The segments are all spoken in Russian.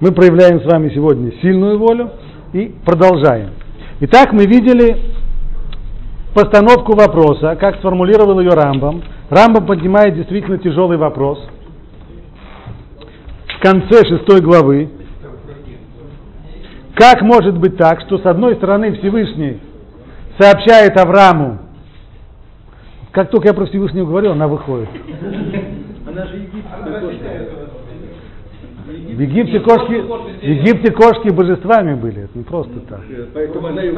Мы проявляем с вами сегодня сильную волю и продолжаем. Итак, мы видели постановку вопроса, как сформулировал ее Рамбам. Рамбам поднимает действительно тяжелый вопрос. В конце шестой главы. Как может быть так, что с одной стороны Всевышний сообщает Аврааму, как только я про Всевышнего говорю, она выходит. Она же в Египте кошки, в Египте кошки божествами были, это не просто так. Поэтому она и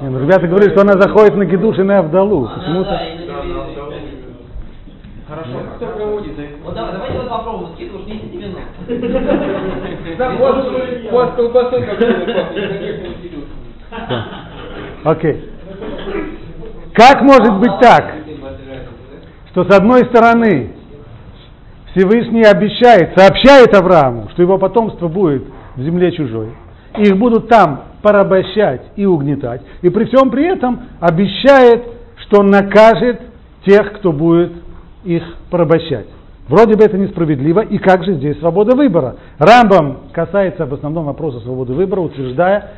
не, ну, ребята говорят, что она заходит на Гедуш и на Авдалу. Почему-то. Хорошо. Кто проводит? Вот давайте вот попробуем, скидываешь 1090. Да, у вас колбасой как Окей. Как может быть так, что с одной стороны Всевышний обещает, сообщает Аврааму, что его потомство будет в земле чужой. Их будут там порабощать и угнетать. И при всем при этом обещает, что накажет тех, кто будет их порабощать. Вроде бы это несправедливо, и как же здесь свобода выбора? Рамбам касается в основном вопроса свободы выбора, утверждая,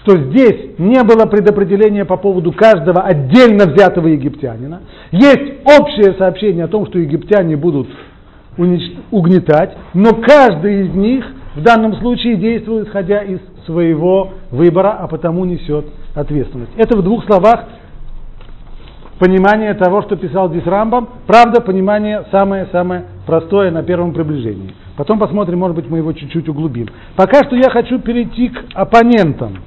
что здесь не было предопределения по поводу каждого отдельно взятого египтянина. Есть общее сообщение о том, что египтяне будут угнетать, но каждый из них в данном случае действует, исходя из своего выбора, а потому несет ответственность. Это в двух словах понимание того, что писал здесь Рамбам. Правда, понимание самое-самое простое на первом приближении. Потом посмотрим, может быть, мы его чуть-чуть углубим. Пока что я хочу перейти к оппонентам.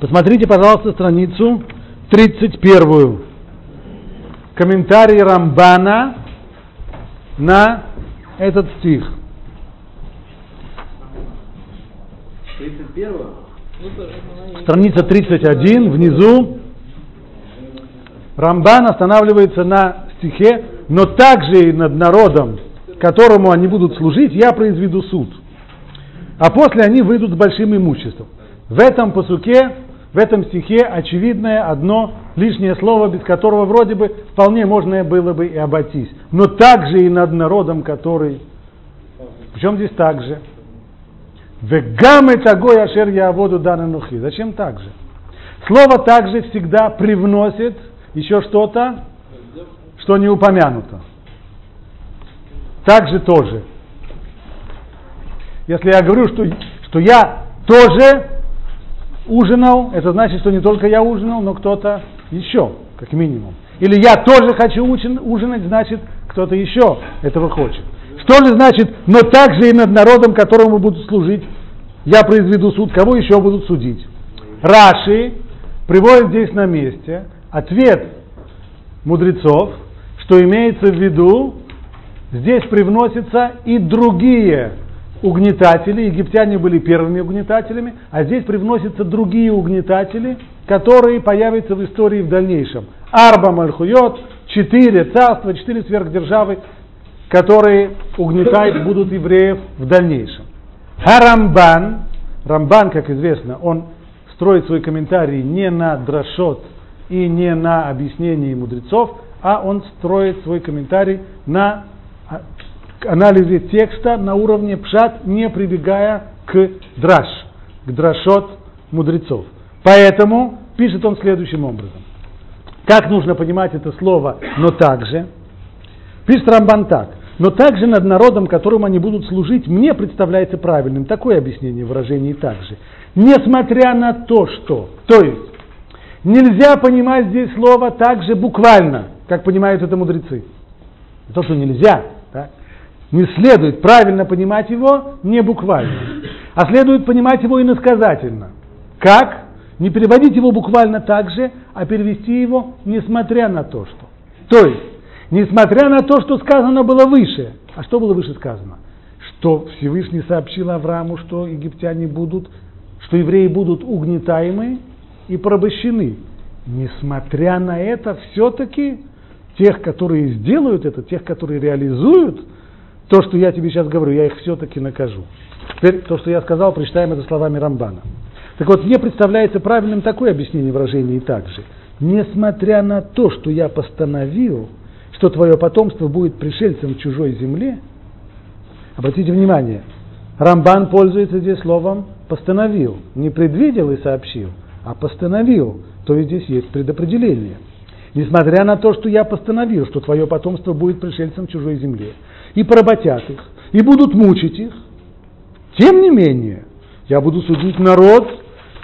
Посмотрите, пожалуйста, страницу 31. Комментарий Рамбана на этот стих. 31 Страница 31, внизу. Рамбан останавливается на стихе, но также и над народом, которому они будут служить, я произведу суд. А после они выйдут с большим имуществом. В этом посуке в этом стихе очевидное одно лишнее слово, без которого вроде бы вполне можно было бы и обойтись. Но также и над народом, который... Причем здесь также? Вегамы тагой ашер я воду дананухи. Зачем так же? Слово также всегда привносит еще что-то, что не упомянуто. Также тоже. Если я говорю, что, что я тоже ужинал, это значит, что не только я ужинал, но кто-то еще, как минимум. Или я тоже хочу ужинать, значит, кто-то еще этого хочет. Что же значит, но также и над народом, которому будут служить, я произведу суд, кого еще будут судить? Раши приводит здесь на месте ответ мудрецов, что имеется в виду, здесь привносятся и другие угнетатели, египтяне были первыми угнетателями, а здесь привносятся другие угнетатели, которые появятся в истории в дальнейшем. Арба Мальхуйот, четыре царства, четыре сверхдержавы, которые угнетать будут евреев в дальнейшем. Харамбан, Рамбан, как известно, он строит свой комментарий не на дрошот и не на объяснении мудрецов, а он строит свой комментарий на анализе текста на уровне пшат, не прибегая к драш, к драшот мудрецов. Поэтому пишет он следующим образом. Как нужно понимать это слово «но также»? Пишет Рамбан так. Но также над народом, которым они будут служить, мне представляется правильным такое объяснение выражений также. Несмотря на то, что, то есть, нельзя понимать здесь слово также буквально, как понимают это мудрецы. То, что нельзя, не следует правильно понимать его не буквально, а следует понимать его иносказательно. Как? Не переводить его буквально так же, а перевести его несмотря на то, что. То есть, несмотря на то, что сказано было выше. А что было выше сказано? Что Всевышний сообщил Аврааму, что египтяне будут, что евреи будут угнетаемы и порабощены. Несмотря на это, все-таки тех, которые сделают это, тех, которые реализуют то, что я тебе сейчас говорю, я их все-таки накажу. Теперь то, что я сказал, прочитаем это словами Рамбана. Так вот, мне представляется правильным такое объяснение выражения и также. Несмотря на то, что я постановил, что твое потомство будет пришельцем в чужой земле, Обратите внимание, Рамбан пользуется здесь словом постановил, не предвидел и сообщил, а постановил, то есть здесь есть предопределение. Несмотря на то, что я постановил, что твое потомство будет пришельцем чужой земле, и поработят их, и будут мучить их, тем не менее, я буду судить народ,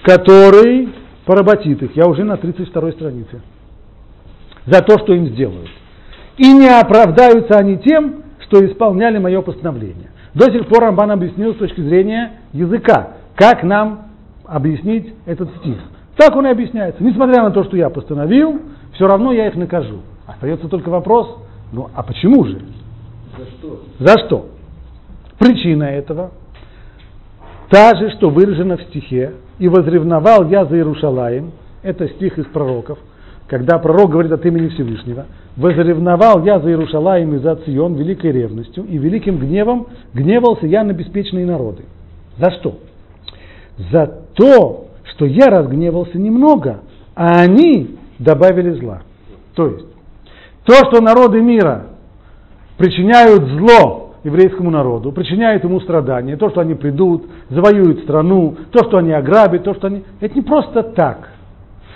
который поработит их. Я уже на 32 странице. За то, что им сделают. И не оправдаются они тем, что исполняли мое постановление. До сих пор Рамбан объяснил с точки зрения языка, как нам объяснить этот стих. Так он и объясняется. Несмотря на то, что я постановил, все равно я их накажу. Остается только вопрос, ну а почему же? За что? Причина этого та же, что выражена в стихе, и возревновал я за Иерушалаем, это стих из пророков, когда пророк говорит от имени Всевышнего, возревновал я за Иерушалаем и за Цион великой ревностью, и великим гневом гневался я на беспечные народы. За что? За то, что я разгневался немного, а они добавили зла. То есть, то, что народы мира причиняют зло еврейскому народу, причиняют ему страдания, то, что они придут, завоюют страну, то, что они ограбят, то, что они... Это не просто так.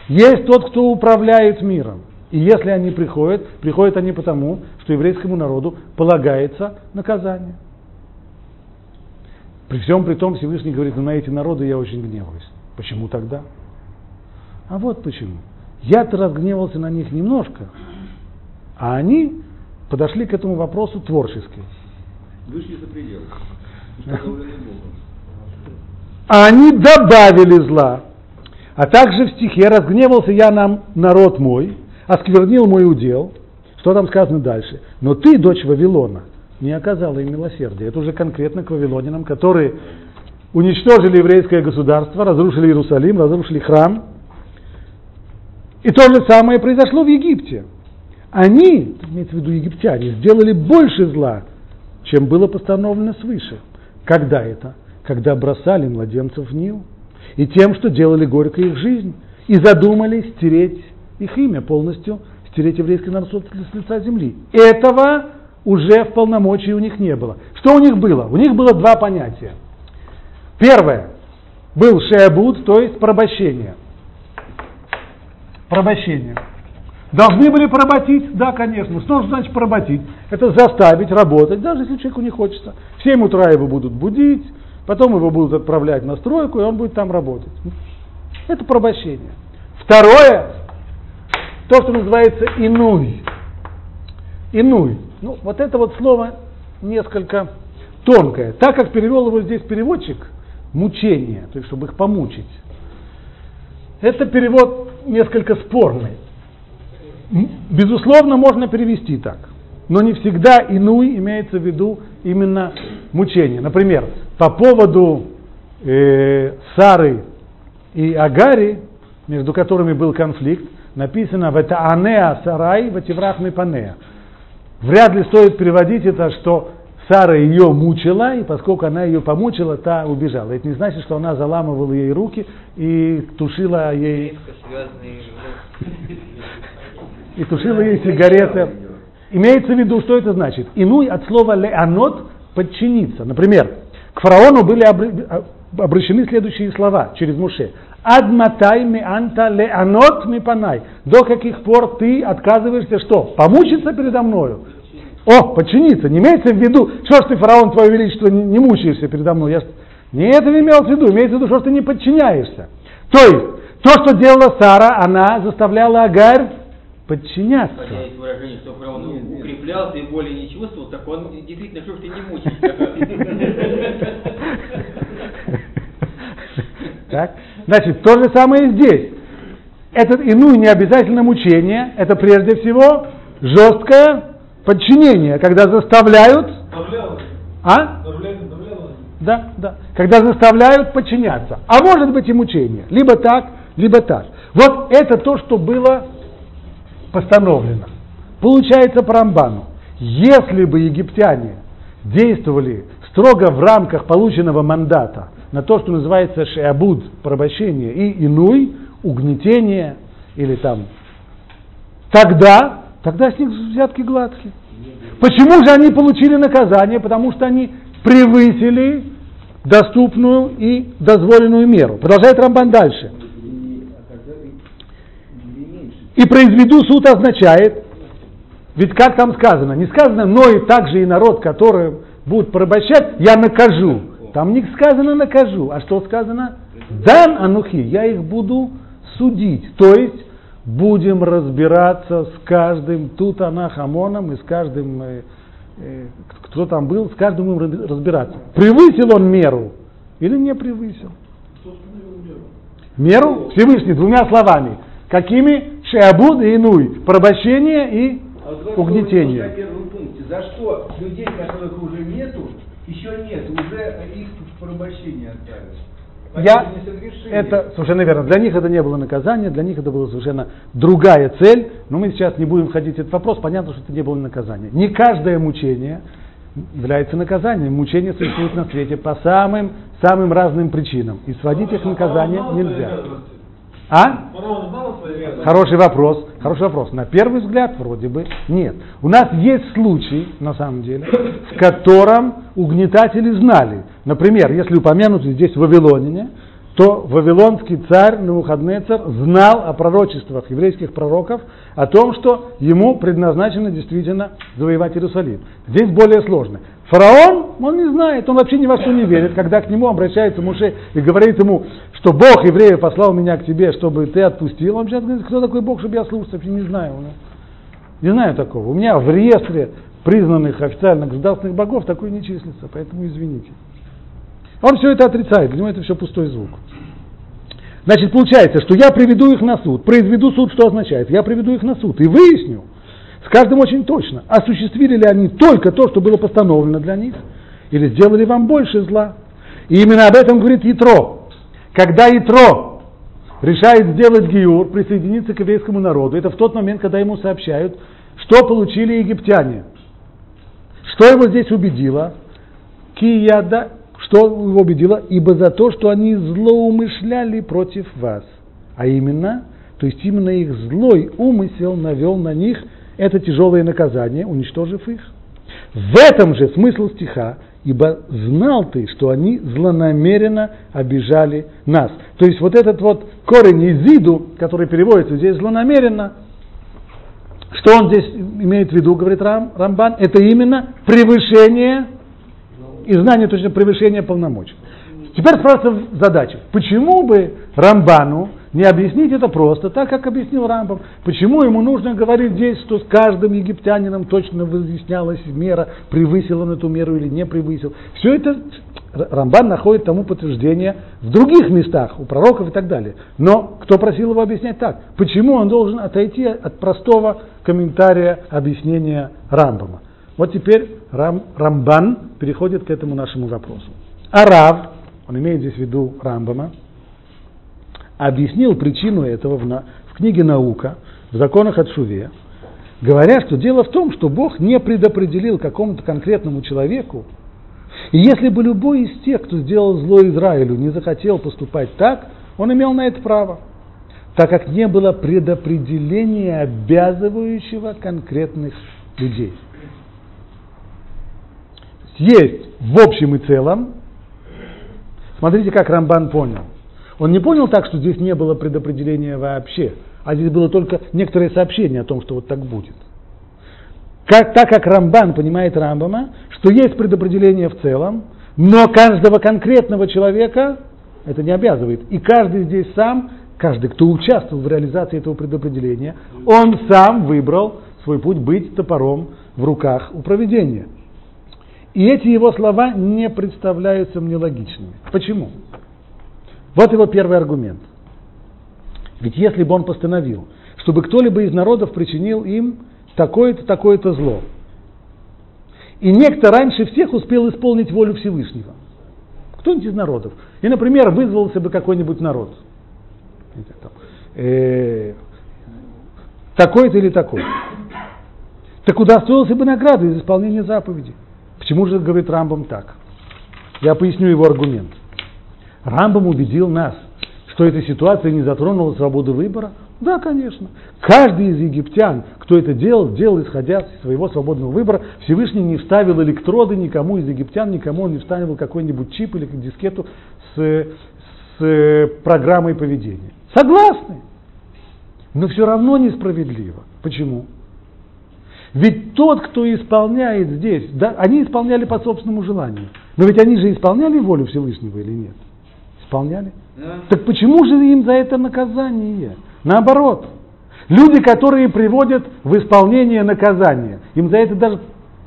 Есть тот, кто управляет миром. И если они приходят, приходят они потому, что еврейскому народу полагается наказание. При всем при том Всевышний говорит, ну на эти народы я очень гневаюсь. Почему тогда? А вот почему. Я-то разгневался на них немножко, а они подошли к этому вопросу творчески. Вышли за пределы. А они добавили зла. А также в стихе разгневался я на народ мой, осквернил мой удел. Что там сказано дальше? Но ты, дочь Вавилона, не оказала им милосердия. Это уже конкретно к вавилонянам, которые уничтожили еврейское государство, разрушили Иерусалим, разрушили храм. И то же самое произошло в Египте. Они, имеется в виду египтяне, сделали больше зла, чем было постановлено свыше. Когда это? Когда бросали младенцев в Нил. И тем, что делали горько их жизнь. И задумали стереть их имя полностью, стереть еврейский народ с лица земли. Этого уже в полномочии у них не было. Что у них было? У них было два понятия. Первое. Был шеабуд, то есть порабощение. Порабощение. Должны были поработить? Да, конечно. Что же значит поработить? Это заставить работать, даже если человеку не хочется. В 7 утра его будут будить, потом его будут отправлять на стройку, и он будет там работать. Это порабощение. Второе, то, что называется инуй. Инуй. Ну, вот это вот слово несколько тонкое. Так как перевел его здесь переводчик, мучение, то есть чтобы их помучить. Это перевод несколько спорный. Безусловно, можно перевести так. Но не всегда инуй имеется в виду именно мучение. Например, по поводу э, Сары и Агари, между которыми был конфликт, написано в это Анеа Сарай, в Ативрах Мипанеа. Вряд ли стоит переводить это, что Сара ее мучила, и поскольку она ее помучила, та убежала. Это не значит, что она заламывала ей руки и тушила ей и тушила ей сигареты. Имеется в виду, что это значит? Инуй от слова леанот подчиниться. Например, к фараону были обращены следующие слова через Муше. Адматай ми анта леанот ми панай. До каких пор ты отказываешься что? Помучиться передо мною? О, подчиниться. Не имеется в виду, что ж ты, фараон, твое величество, не, мучаешься передо мной. Я, не это имел в виду. Имеется в виду, что ж ты не подчиняешься. То есть, то, что делала Сара, она заставляла Агарь подчиняться. Хотя есть выражение, что фараон укреплялся и боли не чувствовал, так он действительно, что ж ты не мучаешь. Так? Значит, то же самое и здесь. Этот иную не обязательно мучение, это прежде всего жесткое подчинение, когда заставляют... А? Да, да. Когда заставляют подчиняться. А может быть и мучение. Либо так, либо так. Вот это то, что было постановлено. Получается по Рамбану. Если бы египтяне действовали строго в рамках полученного мандата на то, что называется шеабуд, порабощение, и инуй, угнетение, или там, тогда, тогда с них взятки гладкие. Почему же они получили наказание? Потому что они превысили доступную и дозволенную меру. Продолжает Рамбан дальше. И произведу суд означает, ведь как там сказано, не сказано, но и также и народ, который будет порабощать, я накажу. Там не сказано накажу, а что сказано? Дан анухи, я их буду судить. То есть будем разбираться с каждым Тутанахамоном и с каждым, э, э, кто там был, с каждым будем разбираться. Превысил он меру или не превысил? Меру Всевышний двумя словами. Какими? Шеабуд и инуй. Порабощение и а угнетение. На первом пункте. За что людей, которых уже нету, еще нет, уже их в порабощение оставили? Я, это совершенно верно. Для них это не было наказание, для них это была совершенно другая цель. Но мы сейчас не будем входить в этот вопрос. Понятно, что это не было наказание. Не каждое мучение является наказанием. Мучение существует на свете по самым, самым разным причинам. И сводить их наказание нельзя. А? Хороший вопрос. Хороший вопрос. На первый взгляд вроде бы нет. У нас есть случай, на самом деле, в котором угнетатели знали. Например, если упомянут здесь в Вавилонине, то вавилонский царь Навуходнецер знал о пророчествах еврейских пророков, о том, что ему предназначено действительно завоевать Иерусалим. Здесь более сложно. Фараон, он не знает, он вообще ни во что не верит, когда к нему обращается Муше и говорит ему, что Бог евреев послал меня к тебе, чтобы ты отпустил. Он сейчас говорит, кто такой Бог, чтобы я слушался, вообще не знаю. Не знаю такого. У меня в реестре признанных официально государственных богов такой не числится, поэтому извините. Он все это отрицает, для него это все пустой звук. Значит, получается, что я приведу их на суд. Произведу суд, что означает? Я приведу их на суд и выясню, с каждым очень точно, осуществили ли они только то, что было постановлено для них, или сделали вам больше зла. И именно об этом говорит Ятро. Когда Ятро решает сделать Гиюр, присоединиться к еврейскому народу, это в тот момент, когда ему сообщают, что получили египтяне. Что его здесь убедило? Кияда, что его убедило? Ибо за то, что они злоумышляли против вас. А именно, то есть именно их злой умысел навел на них это тяжелое наказание, уничтожив их. В этом же смысл стиха, ибо знал ты, что они злонамеренно обижали нас. То есть вот этот вот корень изиду, который переводится здесь злонамеренно, что он здесь имеет в виду, говорит Рам, Рамбан, это именно превышение и знание точно превышение полномочий. Теперь спрашивается задача, почему бы Рамбану не объяснить это просто, так как объяснил Рамбам. Почему ему нужно говорить здесь, что с каждым египтянином точно выяснялась мера, превысил он эту меру или не превысил. Все это Рамбан находит тому подтверждение в других местах, у пророков и так далее. Но кто просил его объяснять так? Почему он должен отойти от простого комментария объяснения Рамбама? Вот теперь Рам, Рамбан переходит к этому нашему вопросу. А Рав, он имеет здесь в виду Рамбама, объяснил причину этого в, на, в книге «Наука», в законах от Шуве, говоря, что дело в том, что Бог не предопределил какому-то конкретному человеку, и если бы любой из тех, кто сделал зло Израилю, не захотел поступать так, он имел на это право, так как не было предопределения, обязывающего конкретных людей. Есть в общем и целом, смотрите, как Рамбан понял – он не понял так, что здесь не было предопределения вообще, а здесь было только некоторое сообщение о том, что вот так будет. Как, так как Рамбан понимает Рамбама, что есть предопределение в целом, но каждого конкретного человека это не обязывает. И каждый здесь сам, каждый, кто участвовал в реализации этого предопределения, он сам выбрал свой путь быть топором в руках у проведения. И эти его слова не представляются мне логичными. Почему? Вот его первый аргумент. Ведь если бы он постановил, чтобы кто-либо из народов причинил им такое-то, такое-то зло, и некто раньше всех успел исполнить волю Всевышнего, кто-нибудь из народов, и, например, вызвался бы какой-нибудь народ, э, такой-то или такой, так удостоился бы награды из исполнения заповеди. Почему же говорит Рамбам так? Я поясню его аргумент. Рамбам убедил нас, что эта ситуация не затронула свободу выбора. Да, конечно. Каждый из египтян, кто это делал, делал исходя из своего свободного выбора. Всевышний не вставил электроды никому из египтян, никому он не вставил какой-нибудь чип или дискету с, с программой поведения. Согласны? Но все равно несправедливо. Почему? Ведь тот, кто исполняет здесь, да, они исполняли по собственному желанию. Но ведь они же исполняли волю Всевышнего или нет? Исполняли. Да. Так почему же им за это наказание? Наоборот. Люди, которые приводят в исполнение наказания, им за это даже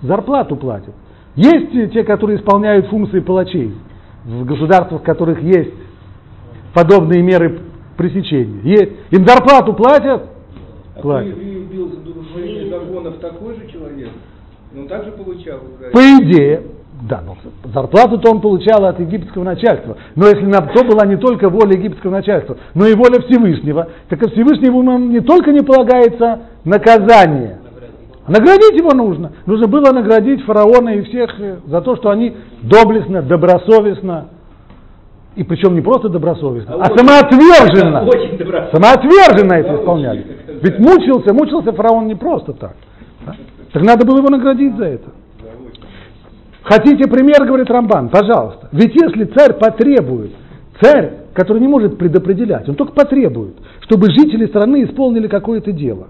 зарплату платят. Есть те, которые исполняют функции палачей в государствах, в которых есть подобные меры пресечения. Есть. Им зарплату платят? А платят. Ты за нарушение законов такой же человек? Он также получал? По идее, да, но зарплату-то он получал от египетского начальства. Но если на то была не только воля египетского начальства, но и воля Всевышнего, так и Всевышнему не только не полагается наказание, а наградить его нужно. Нужно было наградить фараона и всех э, за то, что они доблестно, добросовестно, и причем не просто добросовестно, а, а самоотверженно, очень самоотверженно это исполняли. Ведь мучился, мучился фараон не просто так. Да? Так надо было его наградить за это. Хотите пример, говорит Рамбан, пожалуйста. Ведь если царь потребует, царь, который не может предопределять, он только потребует, чтобы жители страны исполнили какое-то дело.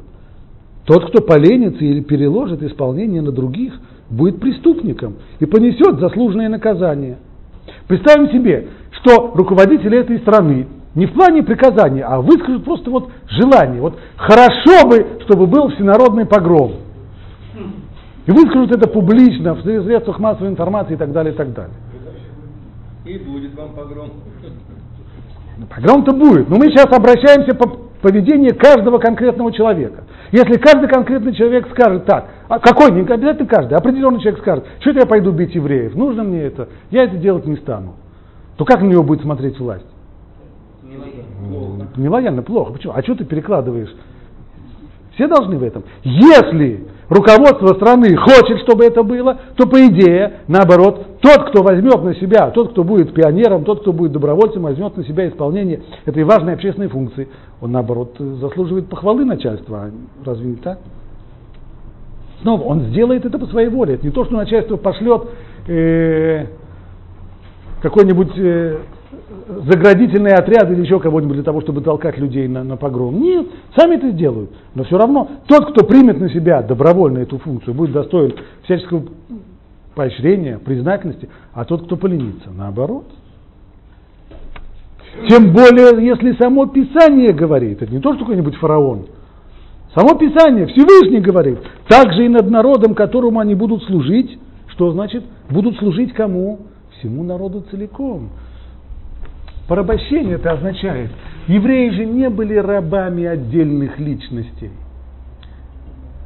Тот, кто поленится или переложит исполнение на других, будет преступником и понесет заслуженное наказание. Представим себе, что руководители этой страны не в плане приказания, а выскажут просто вот желание. Вот хорошо бы, чтобы был всенародный погром. И выскажут это публично в средствах массовой информации и так далее, и так далее. И будет вам погром. Ну, погром-то будет. Но мы сейчас обращаемся по поведению каждого конкретного человека. Если каждый конкретный человек скажет так, а какой, не обязательно каждый, определенный человек скажет, что это я пойду бить евреев, нужно мне это, я это делать не стану, то как на него будет смотреть власть? Нелояльно. Нелояльно, плохо. Почему? А что ты перекладываешь? Все должны в этом. Если руководство страны хочет, чтобы это было, то по идее, наоборот, тот, кто возьмет на себя, тот, кто будет пионером, тот, кто будет добровольцем, возьмет на себя исполнение этой важной общественной функции, он, наоборот, заслуживает похвалы начальства. А разве не так? Снова, он сделает это по своей воле. Это не то, что начальство пошлет э, какой-нибудь э, заградительные отряды или еще кого-нибудь для того, чтобы толкать людей на, на погром. Нет, сами это сделают. Но все равно тот, кто примет на себя добровольно эту функцию, будет достоин всяческого поощрения, признательности, а тот, кто поленится, наоборот. Тем более, если само Писание говорит, это не то, что какой-нибудь фараон, само Писание, Всевышний говорит, также и над народом, которому они будут служить, что значит, будут служить кому? Всему народу целиком. Порабощение это означает, евреи же не были рабами отдельных личностей.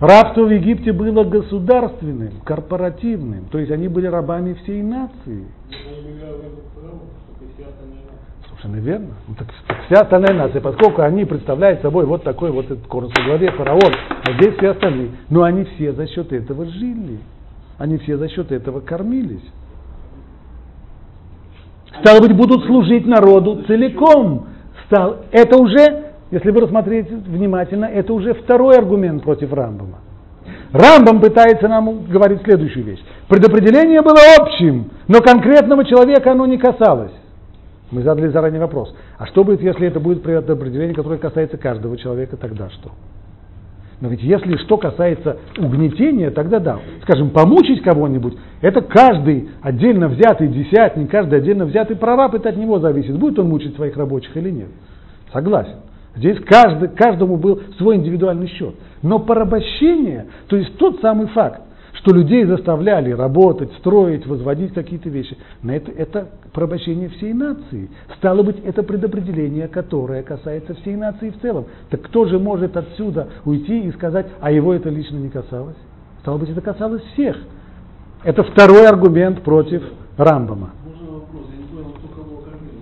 Рабство в Египте было государственным, корпоративным, то есть они были рабами всей нации. Совершенно верно. Ну, так, так вся остальная нация, поскольку они представляют собой вот такой вот этот корпус во главе фараон, а здесь все остальные, но они все за счет этого жили, они все за счет этого кормились. Стало быть, будут служить народу целиком. Стал, это уже, если вы рассмотрите внимательно, это уже второй аргумент против Рамбама. Рамбам пытается нам говорить следующую вещь. Предопределение было общим, но конкретного человека оно не касалось. Мы задали заранее вопрос. А что будет, если это будет предопределение, которое касается каждого человека, тогда что? Но ведь если что касается угнетения, тогда да. Скажем, помучить кого-нибудь, это каждый отдельно взятый десятник, каждый отдельно взятый прораб, это от него зависит, будет он мучить своих рабочих или нет. Согласен. Здесь каждый, каждому был свой индивидуальный счет. Но порабощение, то есть тот самый факт, что людей заставляли работать, строить, возводить какие-то вещи. На это, это порабощение всей нации. Стало быть, это предопределение, которое касается всей нации в целом. Так кто же может отсюда уйти и сказать, а его это лично не касалось? Стало быть, это касалось всех. Это второй аргумент против Рамбама. Можно вопрос? Я не понял, кто кого кормил?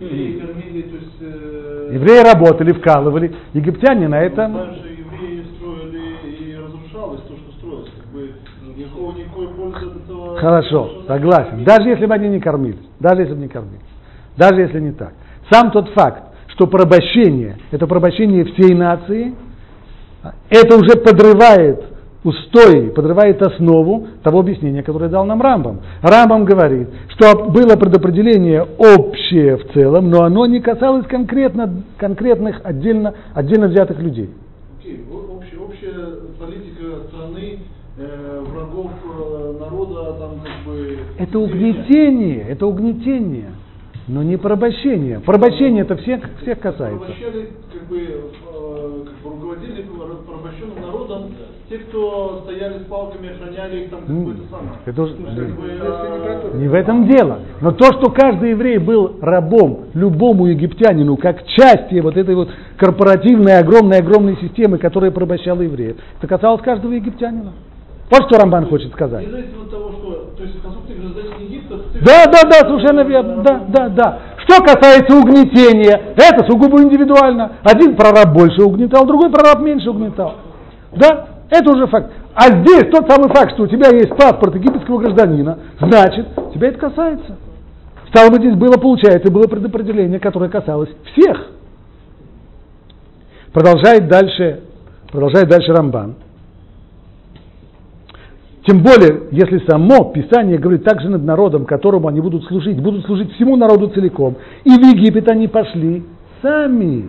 Евреи кормили, то есть... Э, Евреи работали, вкалывали. Египтяне на этом... Дальше никакой пользы от этого... Хорошо, согласен. Даже если бы они не кормились. Даже если бы не кормились. Даже если не так. Сам тот факт, что порабощение – это порабощение всей нации, это уже подрывает устои, подрывает основу того объяснения, которое дал нам Рамбам. Рамбам говорит, что было предопределение общее в целом, но оно не касалось конкретно, конкретных отдельно, отдельно взятых людей. Окей, о- общая, общая политика страны, э, врагов э, народа, там как бы... Это угнетение, это угнетение, но не порабощение. Порабощение это всех, всех касается. Порабощали, как бы, э, как бы руководили порабощенным народом те, кто стояли с палками, охраняли их там какое-то самое. это уже- То есть, как бы, а, Не в этом дело. Но то, что каждый еврей был рабом любому египтянину, как части вот этой вот корпоративной огромной-огромной системы, которая порабощала евреев, это касалось каждого египтянина. Вот что Рамбан хочет сказать. Того, что, есть Египта... Да, да, да, совершенно верно. Да, да, да. Что касается угнетения, это сугубо индивидуально. Один прораб больше угнетал, другой прораб меньше угнетал. Да, это уже факт. А здесь тот самый факт, что у тебя есть паспорт египетского гражданина, значит, тебя это касается. Стало быть, здесь было, получается, было предопределение, которое касалось всех. Продолжает дальше, продолжает дальше Рамбан. Тем более, если само Писание говорит также над народом, которому они будут служить, будут служить всему народу целиком. И в Египет они пошли сами.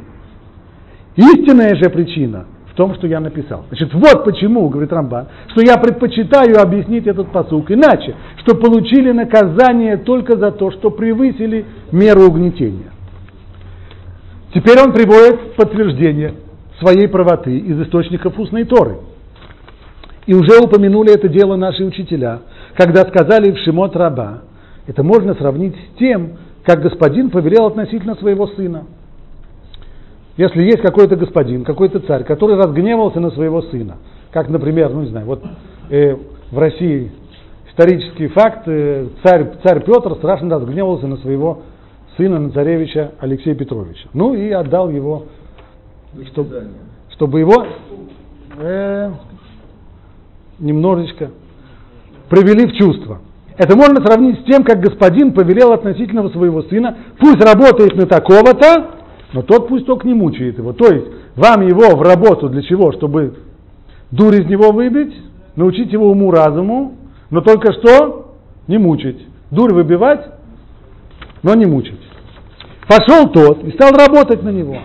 Истинная же причина в том, что я написал. Значит, вот почему, говорит Рамбан, что я предпочитаю объяснить этот посук иначе, что получили наказание только за то, что превысили меру угнетения. Теперь он приводит подтверждение своей правоты из источников устной Торы. И уже упомянули это дело наши учителя, когда сказали в Шимот Раба, это можно сравнить с тем, как господин повелел относительно своего сына. Если есть какой-то господин, какой-то царь, который разгневался на своего сына, как, например, ну не знаю, вот э, в России исторический факт, э, царь, царь Петр страшно разгневался на своего сына, на царевича Алексея Петровича. Ну и отдал его, чтобы, чтобы его э, немножечко привели в чувство. Это можно сравнить с тем, как господин повелел относительно своего сына, пусть работает на такого-то, но тот пусть только не мучает его. То есть вам его в работу для чего? Чтобы дурь из него выбить, научить его уму-разуму, но только что не мучить. Дурь выбивать, но не мучить. Пошел тот и стал работать на него.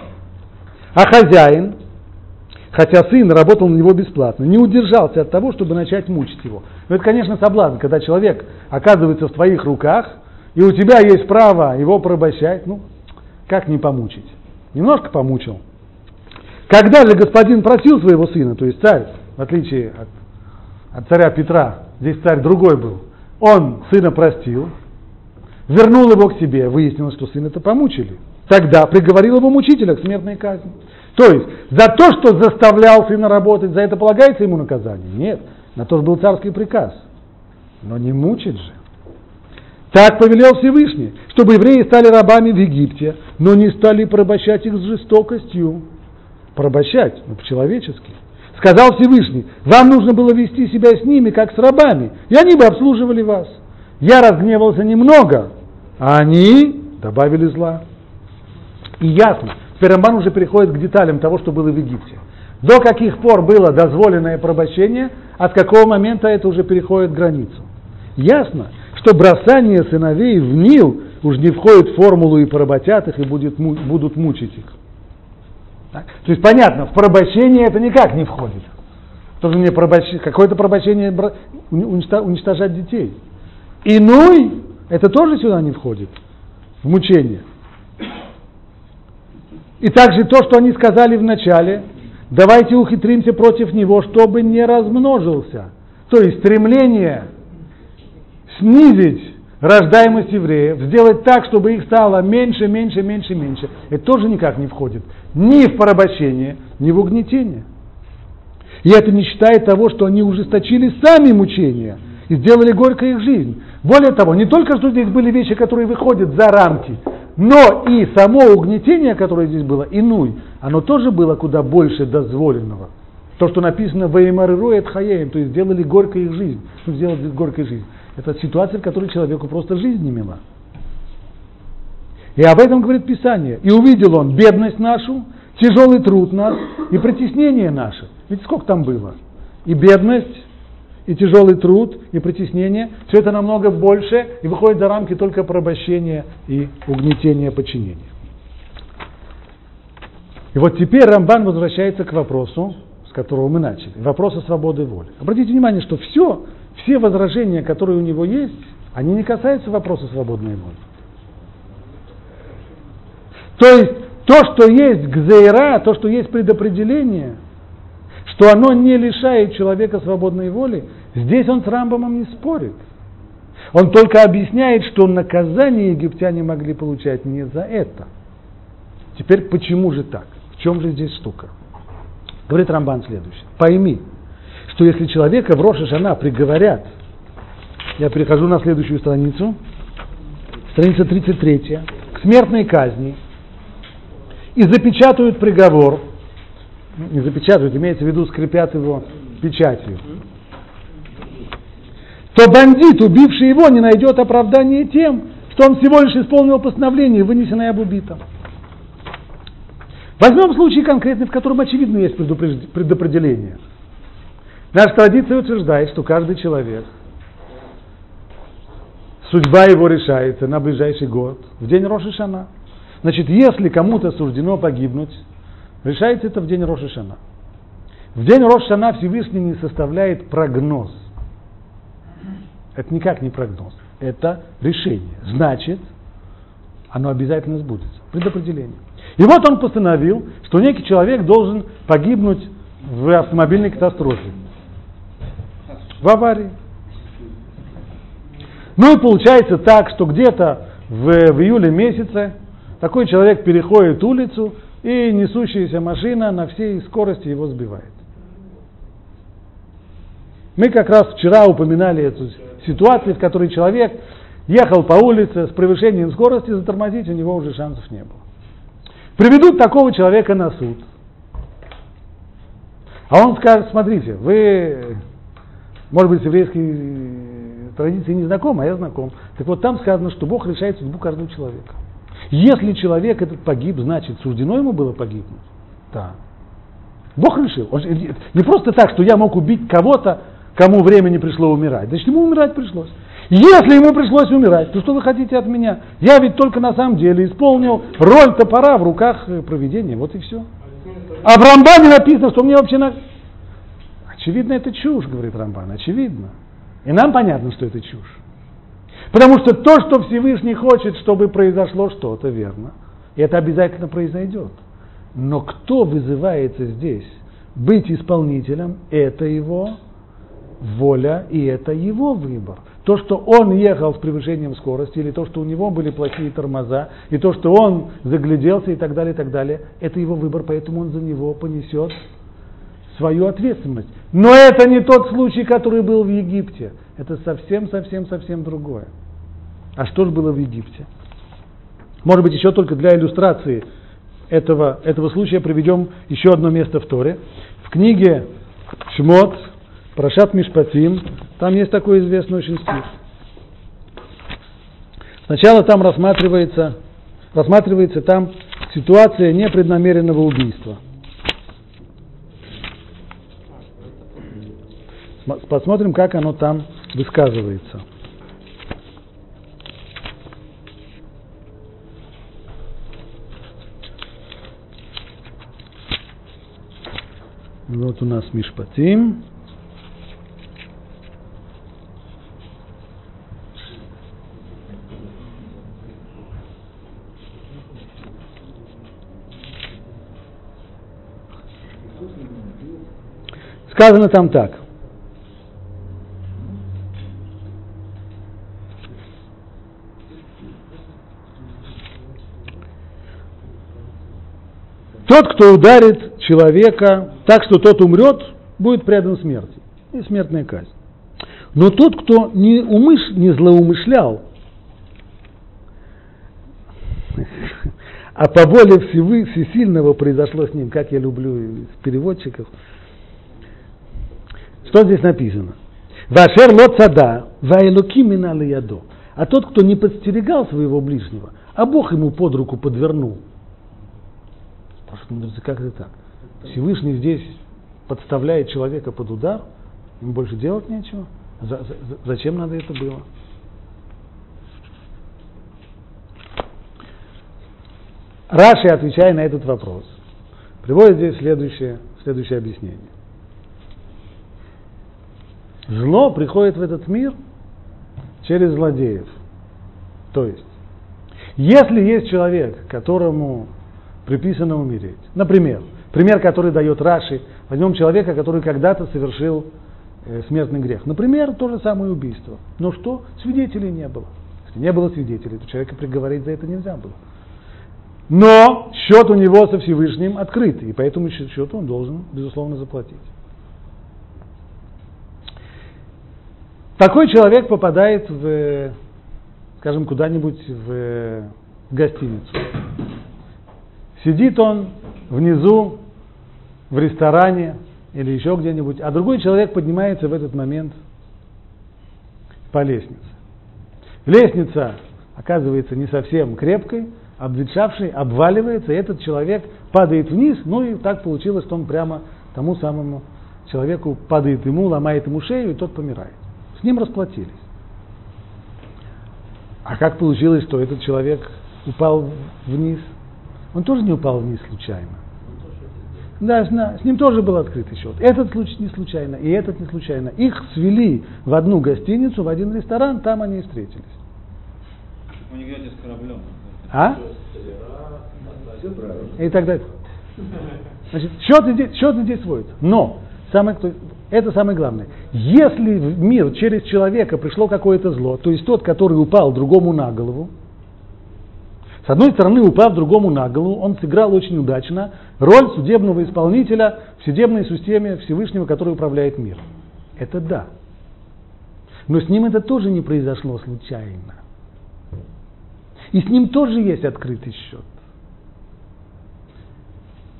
А хозяин, хотя сын работал на него бесплатно, не удержался от того, чтобы начать мучить его. Но это, конечно, соблазн, когда человек оказывается в твоих руках, и у тебя есть право его порабощать, ну, как не помучить? Немножко помучил. Когда же господин просил своего сына, то есть царь, в отличие от, от царя Петра, здесь царь другой был, он сына простил, вернул его к себе, выяснилось, что сына это помучили. Тогда приговорил его мучителя к смертной казни. То есть, за то, что заставлял сына работать, за это полагается ему наказание? Нет, на то же был царский приказ. Но не мучить же. Так повелел Всевышний, чтобы евреи стали рабами в Египте, но не стали порабощать их с жестокостью. Порабощать, ну, по-человечески. Сказал Всевышний, вам нужно было вести себя с ними, как с рабами, и они бы обслуживали вас. Я разгневался немного, а они добавили зла. И ясно, теперь Рамбан уже переходит к деталям того, что было в Египте. До каких пор было дозволенное порабощение, от какого момента это уже переходит границу. Ясно, что бросание сыновей в Нил уж не входит в формулу и поработят их, и будет, будут мучить их. Так? То есть понятно, в порабощение это никак не входит. Тоже не порабощение, какое-то порабощение уничтожать детей. Иной, это тоже сюда не входит, в мучение. И также то, что они сказали в начале, давайте ухитримся против него, чтобы не размножился. То есть стремление снизить рождаемость евреев, сделать так, чтобы их стало меньше, меньше, меньше, меньше, это тоже никак не входит ни в порабощение, ни в угнетение. И это не считает того, что они ужесточили сами мучения и сделали горько их жизнь. Более того, не только что здесь были вещи, которые выходят за рамки, но и само угнетение, которое здесь было, инуй, оно тоже было куда больше дозволенного. То, что написано «Ваимарирует хаеем», то есть сделали горько их жизнь. Ну, сделали горькой жизнь. Это ситуация, в которой человеку просто жизнь не мила. И об этом говорит Писание. И увидел он бедность нашу, тяжелый труд наш и притеснение наше. Ведь сколько там было? И бедность, и тяжелый труд, и притеснение. Все это намного больше и выходит за рамки только порабощения и угнетения подчинения. И вот теперь Рамбан возвращается к вопросу, с которого мы начали. Вопрос о свободе воли. Обратите внимание, что все, все возражения, которые у него есть, они не касаются вопроса свободной воли. То есть то, что есть гзейра, то, что есть предопределение, что оно не лишает человека свободной воли, здесь он с Рамбамом не спорит. Он только объясняет, что наказание египтяне могли получать не за это. Теперь почему же так? В чем же здесь штука? Говорит Рамбан следующее. Пойми, что если человека в Роша Шана приговорят, я перехожу на следующую страницу, страница 33, к смертной казни, и запечатают приговор, не запечатывают, имеется в виду, скрипят его печатью, то бандит, убивший его, не найдет оправдания тем, что он всего лишь исполнил постановление, вынесенное об убитом. Возьмем случай конкретный, в котором очевидно есть предопределение. Наша традиция утверждает, что каждый человек, судьба его решается на ближайший год, в день Рошишана. Значит, если кому-то суждено погибнуть, решается это в день Рошишана. В день Рошишана Всевышний не составляет прогноз. Это никак не прогноз. Это решение. Значит, оно обязательно сбудется. Предопределение. И вот он постановил, что некий человек должен погибнуть в автомобильной катастрофе. В аварии. Ну и получается так, что где-то в, в июле месяце такой человек переходит улицу, и несущаяся машина на всей скорости его сбивает. Мы как раз вчера упоминали эту ситуацию, в которой человек ехал по улице с превышением скорости, затормозить у него уже шансов не было. Приведут такого человека на суд. А он скажет, смотрите, вы, может быть, с еврейской традицией не знакомы, а я знаком. Так вот там сказано, что Бог решает судьбу каждого человека. Если человек этот погиб, значит, суждено ему было погибнуть. Да. Бог решил. Он, не просто так, что я мог убить кого-то, кому время не пришло умирать. Значит, ему умирать пришлось. Если ему пришлось умирать, то что вы хотите от меня? Я ведь только на самом деле исполнил роль топора в руках э, проведения. Вот и все. А в Рамбане написано, что мне вообще на... Очевидно, это чушь, говорит Рамбан, очевидно. И нам понятно, что это чушь. Потому что то, что Всевышний хочет, чтобы произошло что-то, верно. И это обязательно произойдет. Но кто вызывается здесь быть исполнителем, это его воля и это его выбор. То, что он ехал с превышением скорости, или то, что у него были плохие тормоза, и то, что он загляделся и так далее, и так далее, это его выбор, поэтому он за него понесет свою ответственность. Но это не тот случай, который был в Египте. Это совсем, совсем, совсем другое. А что же было в Египте? Может быть, еще только для иллюстрации этого, этого случая приведем еще одно место в Торе. В книге Шмот, Прошат Мишпатим, там есть такой известный очень стих. Сначала там рассматривается, рассматривается там ситуация непреднамеренного убийства. Посмотрим, как оно там высказывается. Вот у нас Мишпатим. Сказано там так. Тот, кто ударит человека так, что тот умрет, будет предан смерти. И смертная казнь. Но тот, кто не, умыш, не злоумышлял, а по воле Всесильного произошло с ним, как я люблю переводчиков, что здесь написано? Вашер ло цада, ваэлуки минали ядо. А тот, кто не подстерегал своего ближнего, а Бог ему под руку подвернул. Спрашивают мудрецы, как это так? Всевышний здесь подставляет человека под удар, ему больше делать нечего. За, за, зачем надо это было? Раши, отвечая на этот вопрос, приводит здесь следующее, следующее объяснение. Зло приходит в этот мир через злодеев. То есть, если есть человек, которому приписано умереть, например, пример, который дает Раши, возьмем человека, который когда-то совершил э, смертный грех. Например, то же самое убийство. Но что? Свидетелей не было. Если не было свидетелей, то человека приговорить за это нельзя было. Но счет у него со Всевышним открыт, и поэтому счет он должен, безусловно, заплатить. Такой человек попадает в, скажем, куда-нибудь в гостиницу. Сидит он внизу в ресторане или еще где-нибудь, а другой человек поднимается в этот момент по лестнице. Лестница оказывается не совсем крепкой, обветшавшей, обваливается, и этот человек падает вниз, ну и так получилось, что он прямо тому самому человеку падает ему, ломает ему шею, и тот помирает. С ним расплатились. А как получилось, что этот человек упал вниз? Он тоже не упал вниз случайно. Да, с ним тоже был открытый счет. Этот случай не случайно, и этот не случайно. Их свели в одну гостиницу, в один ресторан, там они и встретились. Вы не говорите с кораблем. А? И так далее. Значит, счет здесь, счет здесь сводится. Но самое, это самое главное. Если в мир через человека пришло какое-то зло, то есть тот, который упал другому на голову, с одной стороны, упав другому на голову, он сыграл очень удачно роль судебного исполнителя в судебной системе Всевышнего, который управляет миром. Это да. Но с ним это тоже не произошло случайно. И с ним тоже есть открытый счет.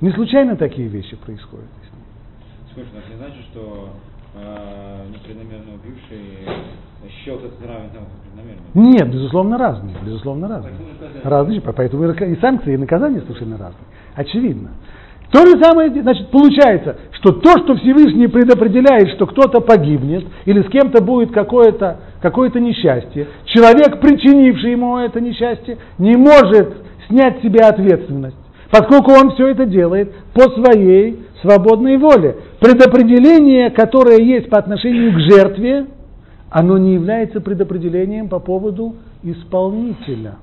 Не случайно такие вещи происходят. Слушай, это не значит, что э, непреднамеренно убивший счет это равен тому, как преднамеренно? Нет, безусловно, разные. Безусловно, разные. Разные, поэтому и санкции, и наказания совершенно разные. Очевидно. То же самое, значит, получается, что то, что Всевышний предопределяет, что кто-то погибнет, или с кем-то будет какое-то какое несчастье, человек, причинивший ему это несчастье, не может снять с себя ответственность, поскольку он все это делает по своей свободной воле. Предопределение, которое есть по отношению к жертве, оно не является предопределением по поводу исполнителя.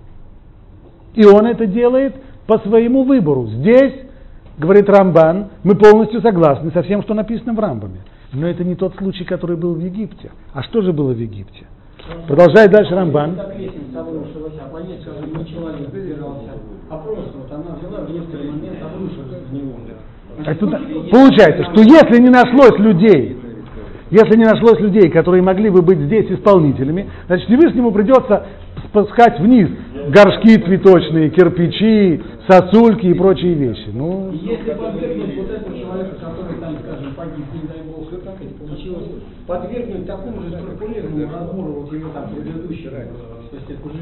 И он это делает по своему выбору. Здесь, говорит Рамбан, мы полностью согласны со всем, что написано в Рамбаме. Но это не тот случай, который был в Египте. А что же было в Египте? Продолжает дальше Рамбан. А просто вот она взяла в некоторый момент обрушилась в него. Получается, что если не нашлось людей, если не нашлось людей, которые могли бы быть здесь исполнителями, значит Всевышнему придется спускать вниз горшки цветочные, кирпичи, сосульки и прочие вещи. Ну, если подвергнуть вот этого человека, который там, скажем, погиб, не дай бог, что так получилось, подвергнуть такому же скрупулезному разбору вот его там предыдущего, то есть это уже,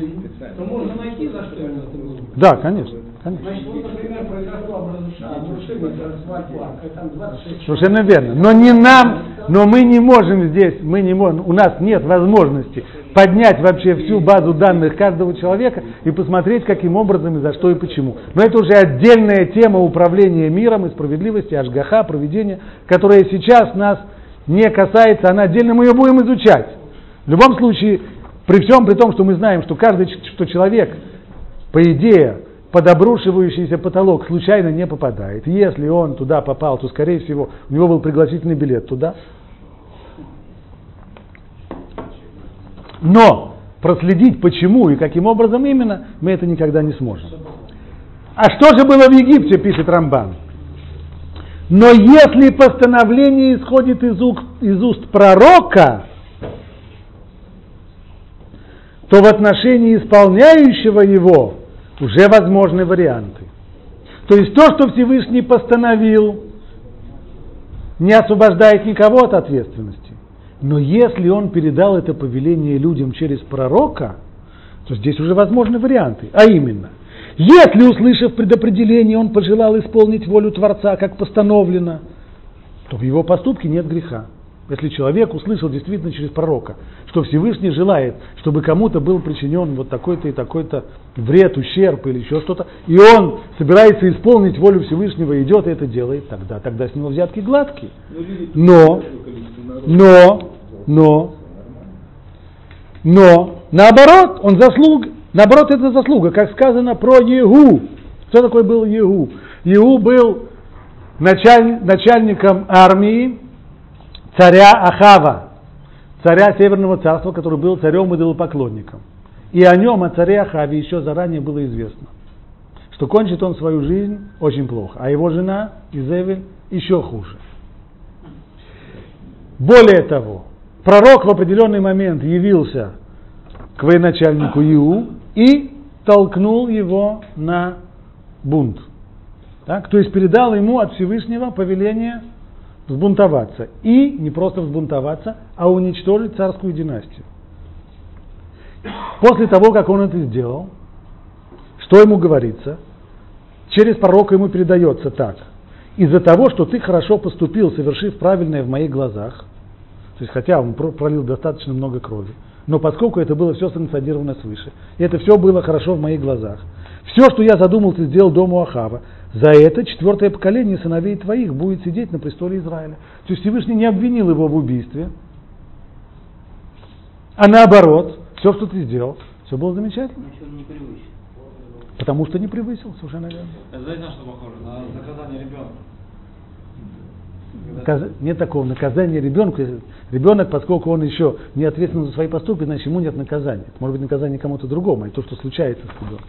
то можно найти, за что было. Да, конечно. Конечно. Значит, вот, например, произошло обрушение парка, там 26 Совершенно верно. Но не нам, но мы не можем здесь, мы не можем, у нас нет возможности поднять вообще всю базу данных каждого человека и посмотреть, каким образом и за что и почему. Но это уже отдельная тема управления миром и справедливости, ажгаха, проведения, которая сейчас нас не касается, она отдельно мы ее будем изучать. В любом случае, при всем при том, что мы знаем, что каждый что человек, по идее, под обрушивающийся потолок случайно не попадает. Если он туда попал, то, скорее всего, у него был пригласительный билет туда. Но проследить, почему и каким образом именно, мы это никогда не сможем. А что же было в Египте, пишет Рамбан? Но если постановление исходит из уст, из уст пророка, то в отношении исполняющего его уже возможны варианты. То есть то, что Всевышний постановил, не освобождает никого от ответственности. Но если он передал это повеление людям через пророка, то здесь уже возможны варианты. А именно, если, услышав предопределение, он пожелал исполнить волю Творца, как постановлено, то в его поступке нет греха. Если человек услышал действительно через пророка, что Всевышний желает, чтобы кому-то был причинен вот такой-то и такой-то вред, ущерб или еще что-то, и он собирается исполнить волю Всевышнего, идет и это делает, тогда, тогда с него взятки гладкие. Но, но, но, но, наоборот, он заслуг, наоборот, это заслуга, как сказано про Егу. Что такое был Егу? Егу был началь, начальником армии, царя Ахава, царя Северного царства, который был царем идолопоклонником. И о нем, о царе Ахаве, еще заранее было известно, что кончит он свою жизнь очень плохо, а его жена Изевель еще хуже. Более того, пророк в определенный момент явился к военачальнику Иу и толкнул его на бунт. Так? То есть передал ему от Всевышнего повеление взбунтоваться. И не просто взбунтоваться, а уничтожить царскую династию. После того, как он это сделал, что ему говорится? Через пророка ему передается так. Из-за того, что ты хорошо поступил, совершив правильное в моих глазах, то есть хотя он пролил достаточно много крови, но поскольку это было все санкционировано свыше, и это все было хорошо в моих глазах, все, что я задумал, ты сделал дому Ахава, за это четвертое поколение сыновей твоих будет сидеть на престоле Израиля. То есть Всевышний не обвинил его в убийстве, а наоборот, все, что ты сделал, все было замечательно. не превысил. Потому что не превысил, совершенно верно. Знаете, на что похоже? На наказание ребенка. Наказ... Нет такого наказания ребенку. Ребенок, поскольку он еще не ответственен за свои поступки, значит ему нет наказания. Это может быть наказание кому-то другому, а не то, что случается с ребенком.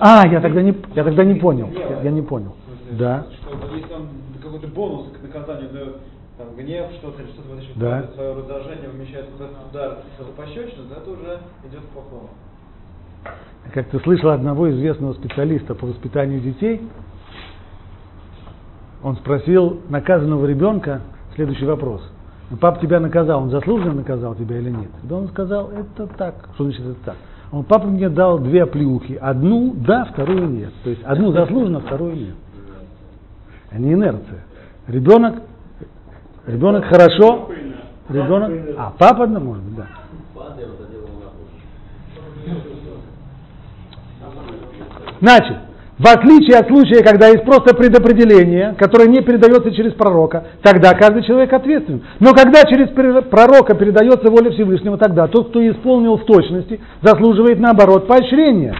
А, я тогда не, я тогда не понял. Я, я не понял. Да. Что если он какой-то бонус к наказанию дает, там, гнев, что-то, что-то этом Да. свое раздражение вмещает в этот удар, что-то пощечину, то это уже идет в плохому. Как ты слышал одного известного специалиста по воспитанию детей, он спросил наказанного ребенка следующий вопрос. «Ну, Папа тебя наказал, он заслуженно наказал тебя или нет? Да он сказал, это так. Что значит это так? Он, папа мне дал две оплеухи. Одну да, вторую нет. То есть одну заслуженно, вторую нет. А не инерция. Ребенок, ребенок хорошо, ребенок, а папа, да, может быть, да. Значит, в отличие от случая, когда есть просто предопределение, которое не передается через пророка, тогда каждый человек ответственен. Но когда через пророка передается воля Всевышнего, тогда тот, кто исполнил в точности, заслуживает наоборот поощрения.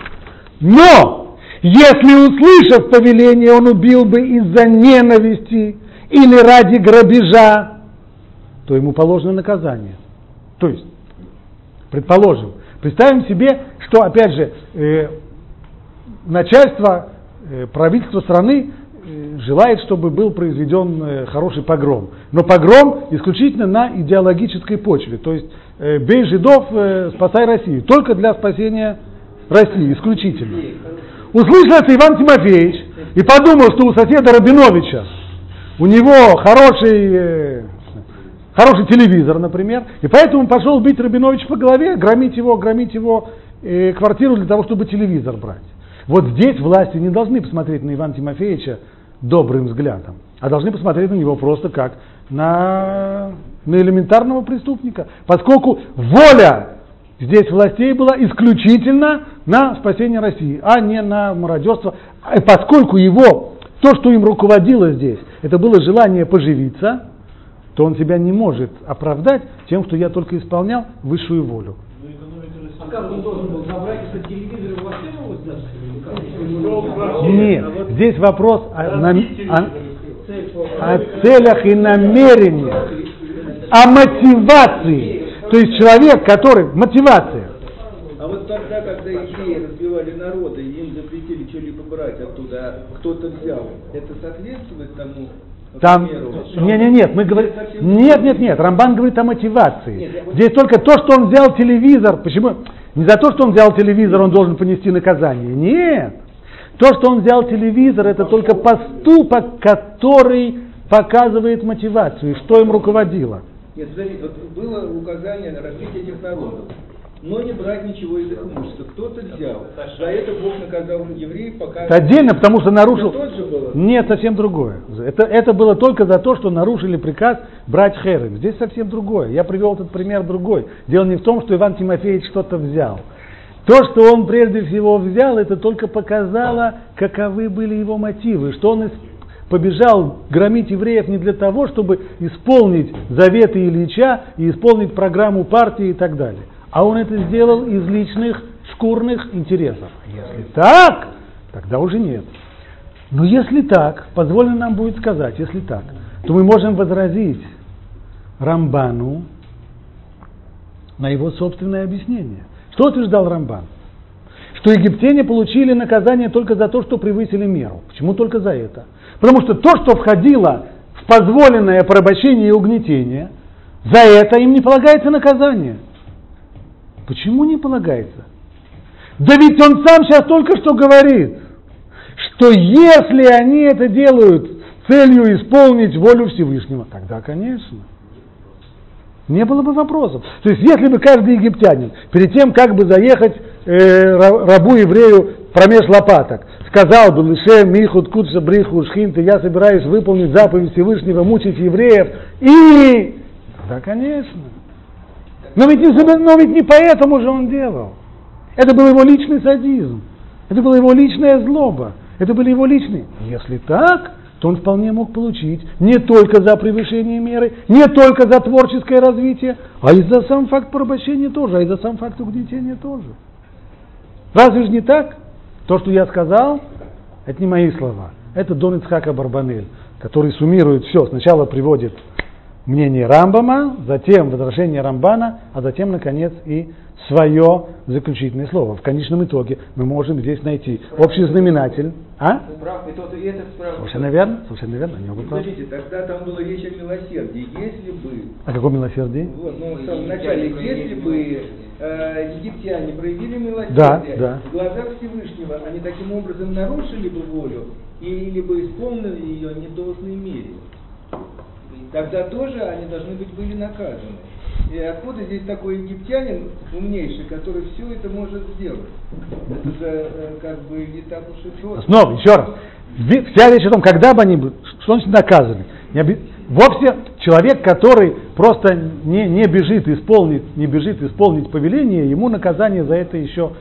Но, если услышав повеление, он убил бы из-за ненависти или ради грабежа, то ему положено наказание. То есть, предположим, представим себе, что, опять же, э, начальство, э, правительство страны э, желает, чтобы был произведен э, хороший погром. Но погром исключительно на идеологической почве. То есть бей жидов, спасай Россию. Только для спасения России, исключительно. Услышал это Иван Тимофеевич и подумал, что у соседа Рабиновича у него хороший, хороший телевизор, например, и поэтому пошел бить Рабиновича по голове, громить его, громить его квартиру для того, чтобы телевизор брать. Вот здесь власти не должны посмотреть на Ивана Тимофеевича добрым взглядом, а должны посмотреть на него просто как на, на элементарного преступника, поскольку воля здесь властей была исключительно на спасение России, а не на мародерство, А поскольку его, то, что им руководило здесь, это было желание поживиться, то он себя не может оправдать тем, что я только исполнял высшую волю. А как он должен был забрать этот телевизор и вообще как? Нет, здесь вопрос о, нам- о- о целях и намерениях, о мотивации. То есть человек, который... Мотивация. А вот тогда, когда евреи разбивали народы, им запретили что-либо брать оттуда, а кто-то взял, это соответствует тому Там, примеру? не, не, нет, мы говорим, нет, нет, нет, Рамбан говорит о мотивации. Здесь только то, что он взял телевизор, почему? Не за то, что он взял телевизор, он должен понести наказание. Нет. То, что он взял телевизор, это только поступок, который показывает мотивацию, и что им руководило. Нет, смотрите, вот было указание на развитие этих народов. Но не брать ничего из их имущества. Кто-то взял. За это Бог наказал евреев, пока... Это отдельно, потому что нарушил... Это тот же? Нет, совсем другое. Это, это было только за то, что нарушили приказ брать херем. Здесь совсем другое. Я привел этот пример другой. Дело не в том, что Иван Тимофеевич что-то взял. То, что он прежде всего взял, это только показало, каковы были его мотивы, что он побежал громить евреев не для того, чтобы исполнить заветы Ильича и исполнить программу партии и так далее. А он это сделал из личных шкурных интересов. Если так, тогда уже нет. Но если так, позволено нам будет сказать, если так, то мы можем возразить Рамбану на его собственное объяснение. Что утверждал Рамбан? Что египтяне получили наказание только за то, что превысили меру. Почему только за это? Потому что то, что входило в позволенное порабощение и угнетение, за это им не полагается наказание. Почему не полагается? Да ведь он сам сейчас только что говорит, что если они это делают целью исполнить волю Всевышнего, тогда, конечно, не было бы вопросов. То есть, если бы каждый египтянин перед тем, как бы заехать э, рабу еврею промеж лопаток, сказал бы, Лише, Михут, Кутша, Бриху, Шхинты, я собираюсь выполнить заповедь Всевышнего, мучить евреев, и... Да, конечно. Но ведь, не, но ведь не поэтому же он делал. Это был его личный садизм. Это была его личная злоба. Это были его личные. Если так, то он вполне мог получить не только за превышение меры, не только за творческое развитие, а и за сам факт порабощения тоже, а и за сам факт угнетения тоже. Разве же не так? То, что я сказал, это не мои слова. Это Дон Ицхака Барбанель, который суммирует все. Сначала приводит мнение Рамбама, затем возражение Рамбана, а затем, наконец, и свое заключительное слово. В конечном итоге мы можем здесь найти общий знаменатель. А? Прав, и тот, и этот прав. Совершенно верно, совершенно верно, они оба правы. Смотрите, тогда там была речь о милосердии. Если бы... О каком милосердии? Вот, ну, в самом начале, если бы э, египтяне проявили милосердие Да, да. в глазах Всевышнего, они таким образом нарушили бы волю или бы исполнили ее не в должной мере тогда тоже они должны быть были наказаны. И откуда здесь такой египтянин умнейший, который все это может сделать? Это же э, как бы не так уж и просто. Снова, еще раз. Вся речь о том, когда бы они были, что значит наказаны. Вовсе человек, который просто не, не бежит исполнить, не бежит исполнить повеление, ему наказание за это еще,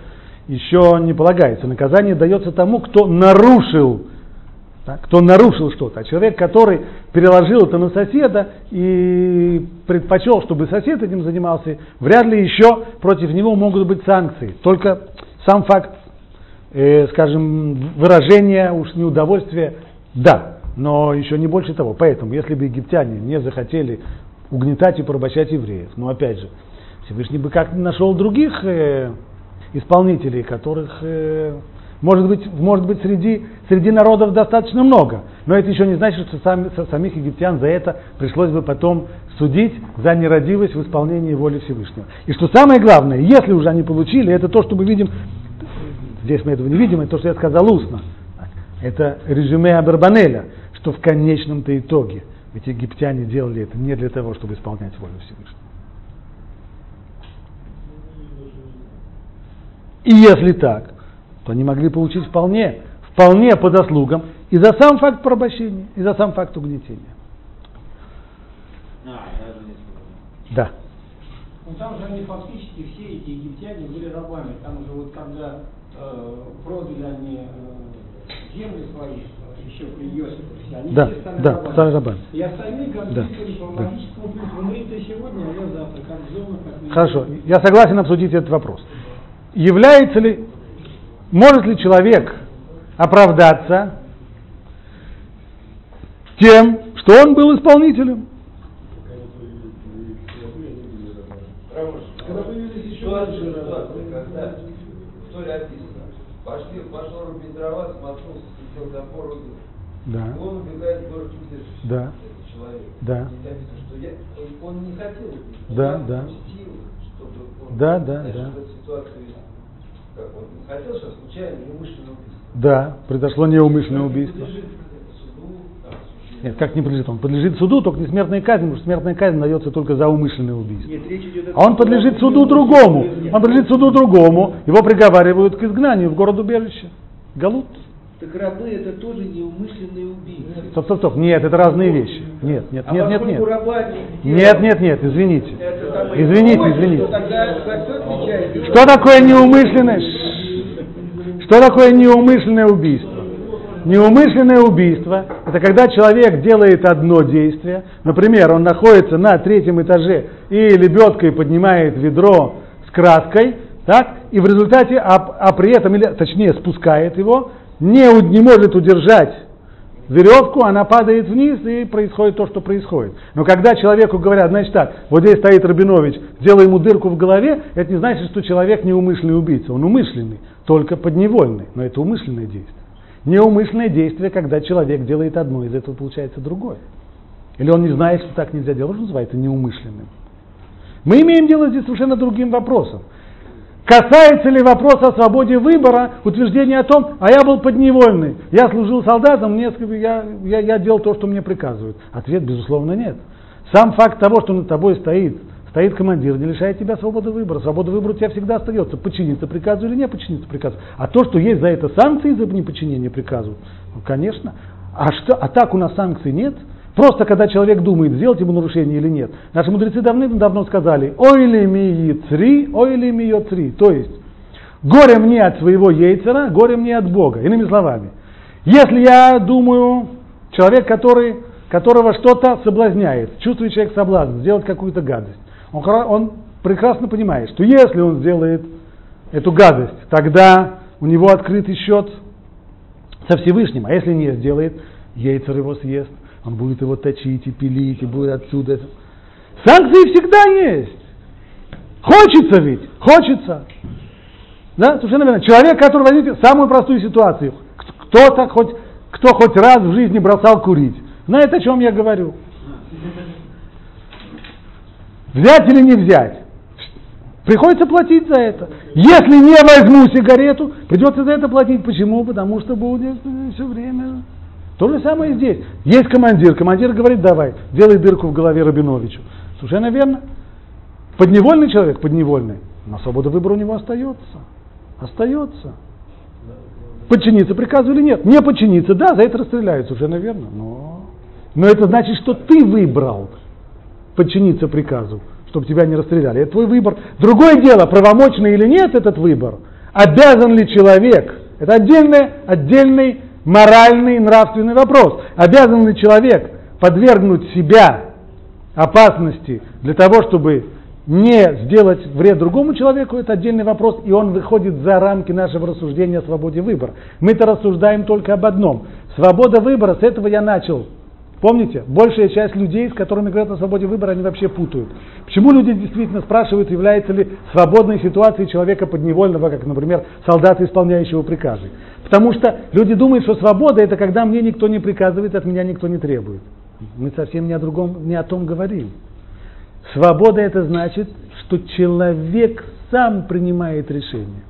еще не полагается. Наказание дается тому, кто нарушил кто нарушил что-то. А человек, который переложил это на соседа и предпочел, чтобы сосед этим занимался, вряд ли еще против него могут быть санкции. Только сам факт, э, скажем, выражения уж неудовольствия, да, но еще не больше того. Поэтому, если бы египтяне не захотели угнетать и порабощать евреев, но опять же, Всевышний бы как-то нашел других э, исполнителей, которых э, может быть, может быть среди, среди народов достаточно много, но это еще не значит, что сами, самих египтян за это пришлось бы потом судить за нерадивость в исполнении воли Всевышнего. И что самое главное, если уже они получили, это то, что мы видим, здесь мы этого не видим, это то, что я сказал устно. Это резюме Абербанеля, что в конечном-то итоге ведь египтяне делали это не для того, чтобы исполнять волю Всевышнего. И если так, то они могли получить вполне, вполне по заслугам и за сам факт порабощения, и за сам факт угнетения. А, да. Ну там же они фактически все эти египтяне были рабами. Там уже вот когда э, продали они э, земли свои, еще при Иосифе, они да, все стали да, рабами. стали рабами. И остальные как Да, по да. логическому принципу, умри ты сегодня, а я завтра, как зона, как Хорошо, я согласен обсудить этот вопрос. Является ли может ли человек оправдаться тем, что он был исполнителем? Ситуация, ситуация. Да, он убегает в город Чудес, Да. человек. Да. Написано, что я, он, не хотел убить, Да, да. чтобы он, Да, да, да. ситуации, как он хотел, что случайно неумышленно убийство. да, произошло неумышленное убийство. Нет, как не подлежит? Он подлежит суду, только не смертной казни, потому что смертная казнь дается только за умышленное убийство. Нет, А он подлежит суду другому. Он подлежит суду другому. Его приговаривают к изгнанию в город убежище. Галут. Так рабы это тоже неумышленные убийцы. Стоп, стоп, стоп. Нет, это разные вещи. Нет, нет, А нет, нет, нет. раба не Нет, нет, нет, извините. Извините, извините. то тогда кто отвечает? Что такое неумышленное? Что такое неумышленное убийство? Неумышленное убийство – это когда человек делает одно действие, например, он находится на третьем этаже и лебедкой поднимает ведро с краской, так, и в результате, а, а при этом, или, точнее, спускает его, не, не может удержать веревку, она падает вниз и происходит то, что происходит. Но когда человеку говорят, значит так, вот здесь стоит Рабинович, сделай ему дырку в голове, это не значит, что человек неумышленный убийца. Он умышленный, только подневольный, но это умышленное действие. Неумышленное действие, когда человек делает одно, из этого получается другое. Или он не знает, что так нельзя делать, что называется неумышленным. Мы имеем дело здесь совершенно другим вопросом. Касается ли вопрос о свободе выбора, утверждение о том, а я был подневольный, я служил солдатом, мне, я, я, я делал то, что мне приказывают. Ответ, безусловно, нет. Сам факт того, что над тобой стоит, стоит командир, не лишает тебя свободы выбора. Свобода выбора у тебя всегда остается, подчиниться приказу или не подчиниться приказу. А то, что есть за это санкции за неподчинение приказу, ну, конечно. А, что, а так у нас санкций нет. Просто когда человек думает, сделать ему нарушение или нет. Наши мудрецы давным-давно сказали, ой ли ми яцри, ой ли ми йоцри. То есть, горе мне от своего яйцера, горе мне от Бога. Иными словами, если я думаю, человек, который, которого что-то соблазняет, чувствует человек соблазн, сделать какую-то гадость, он, он прекрасно понимает, что если он сделает эту гадость, тогда у него открытый счет со Всевышним, а если не сделает, яйцер его съест, он будет его точить и пилить, и будет отсюда. Санкции всегда есть. Хочется ведь, хочется. Да, совершенно верно. Человек, который возьмите самую простую ситуацию, кто-то хоть, кто хоть раз в жизни бросал курить, знает, о чем я говорю. Взять или не взять? Приходится платить за это. Если не возьму сигарету, придется за это платить. Почему? Потому что будет все время. То же самое и здесь. Есть командир. Командир говорит, давай, делай дырку в голове Рабиновичу. Совершенно верно. Подневольный человек, подневольный. Но свобода выбора у него остается. Остается. Подчиниться приказу или нет? Не подчиниться, да, за это расстреляют, совершенно верно. Но, но это значит, что ты выбрал подчиниться приказу, чтобы тебя не расстреляли. Это твой выбор. Другое дело, правомочный или нет этот выбор, обязан ли человек, это отдельный, отдельный моральный, нравственный вопрос. Обязан ли человек подвергнуть себя опасности для того, чтобы не сделать вред другому человеку, это отдельный вопрос, и он выходит за рамки нашего рассуждения о свободе выбора. Мы-то рассуждаем только об одном. Свобода выбора, с этого я начал. Помните, большая часть людей, с которыми говорят о свободе выбора, они вообще путают. Почему люди действительно спрашивают, является ли свободной ситуацией человека подневольного, как, например, солдата, исполняющего приказы? Потому что люди думают, что свобода это когда мне никто не приказывает, от меня никто не требует. Мы совсем не о другом, не о том говорим. Свобода это значит, что человек сам принимает решение.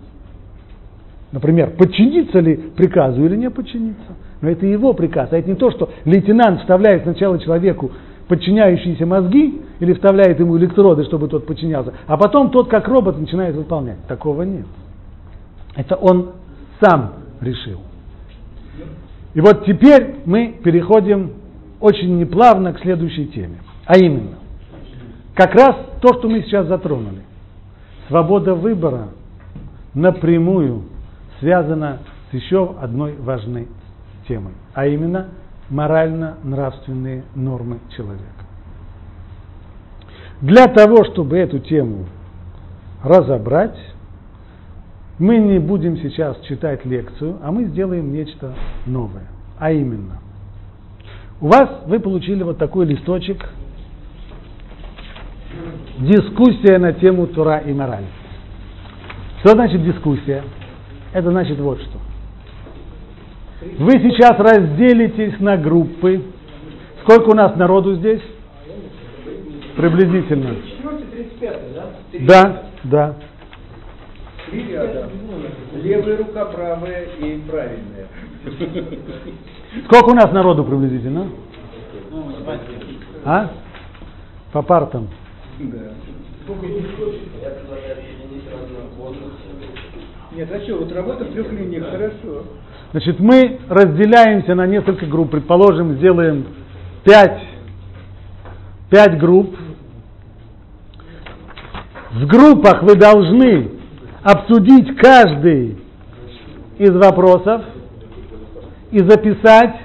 Например, подчиниться ли приказу или не подчиниться. Но это его приказ, а это не то, что лейтенант вставляет сначала человеку подчиняющиеся мозги или вставляет ему электроды, чтобы тот подчинялся, а потом тот, как робот, начинает выполнять. Такого нет. Это он сам решил. И вот теперь мы переходим очень неплавно к следующей теме. А именно, как раз то, что мы сейчас затронули. Свобода выбора напрямую связана с еще одной важной темой, а именно морально-нравственные нормы человека. Для того, чтобы эту тему разобрать, мы не будем сейчас читать лекцию, а мы сделаем нечто новое. А именно, у вас вы получили вот такой листочек дискуссия на тему Тура и мораль. Что значит дискуссия? Это значит вот что. Вы сейчас разделитесь на группы. Сколько у нас народу здесь? Приблизительно. 35 да? Да, Три ряда. Левая рука, правая и правильная. Сколько у нас народу приблизительно? А? По партам. Да. Нет, а что, вот работа в трех линиях хорошо. Значит, мы разделяемся на несколько групп. Предположим, сделаем пять, пять групп. В группах вы должны обсудить каждый из вопросов и записать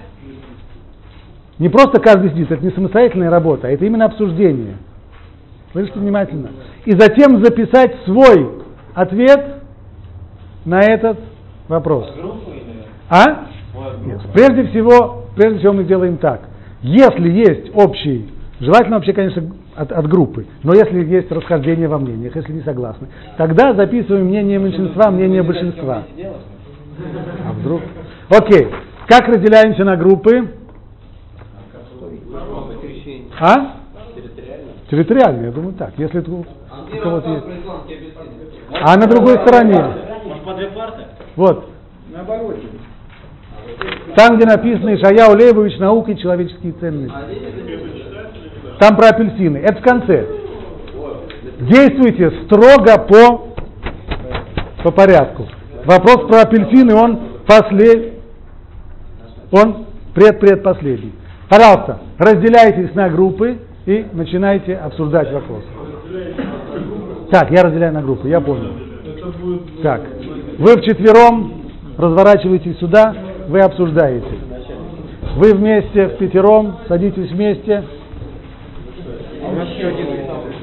не просто каждый сидит, это не самостоятельная работа, это именно обсуждение. Слышите внимательно. И затем записать свой ответ на этот вопрос. А? Нет. Прежде всего, прежде всего мы делаем так. Если есть общий, желательно вообще, конечно, от, от группы, но если есть расхождение во мнениях, если не согласны, тогда записываем мнение меньшинства, мнение большинства. А вдруг? Окей. Как разделяемся на группы? А? Территориально, я думаю так. Если у кого-то есть. А на другой стороне? Вот. Наоборот. Там, где написано Ишаяу Лейбович «Наука и человеческие ценности». Там про апельсины. Это в конце. Действуйте строго по, по порядку. Вопрос про апельсины, он послед... он предпредпоследний. Пожалуйста, разделяйтесь на группы и начинайте обсуждать вопрос. Так, я разделяю на группы, я понял. Так, вы вчетвером разворачиваетесь сюда, вы обсуждаете. Вы вместе, в пятером, садитесь вместе.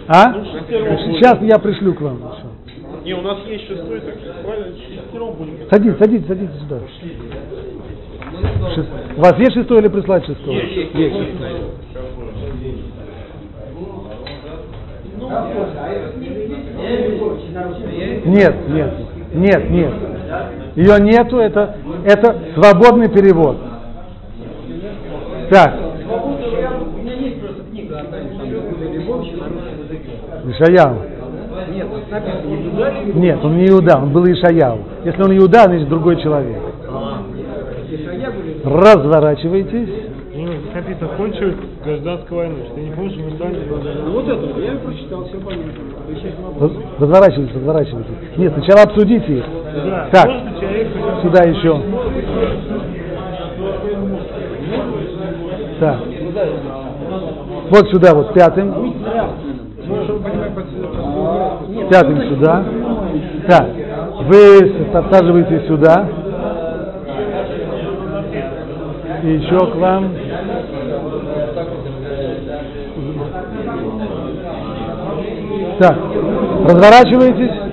А? Сейчас я пришлю к вам. Не, у нас есть шестой, так правильно, шестером будем. Садитесь, садитесь, садитесь сюда. Шест- У вас есть шестой или прислать шестой? Есть. шестой. Нет, нет, нет, нет. Ее нету, это, это свободный перевод. Так, У меня есть просто книга одна, там Иуда Львович на русском Ишаяу. Нет, написано он не Иуда, он был Ишаяу. Если он Иуда, значит другой человек. Были Разворачивайтесь. Ну, написано, кончилась гражданская война. Ты не помнишь, мы стали... Вот это, я прочитал, все понятно. Разворачивайтесь, разворачивайтесь. Нет, сначала обсудите их. Да, Так, сюда еще. Так. Вот сюда, вот пятым. Пятым сюда. Так, вы подсаживаетесь сюда. И еще к вам. Так, разворачиваетесь.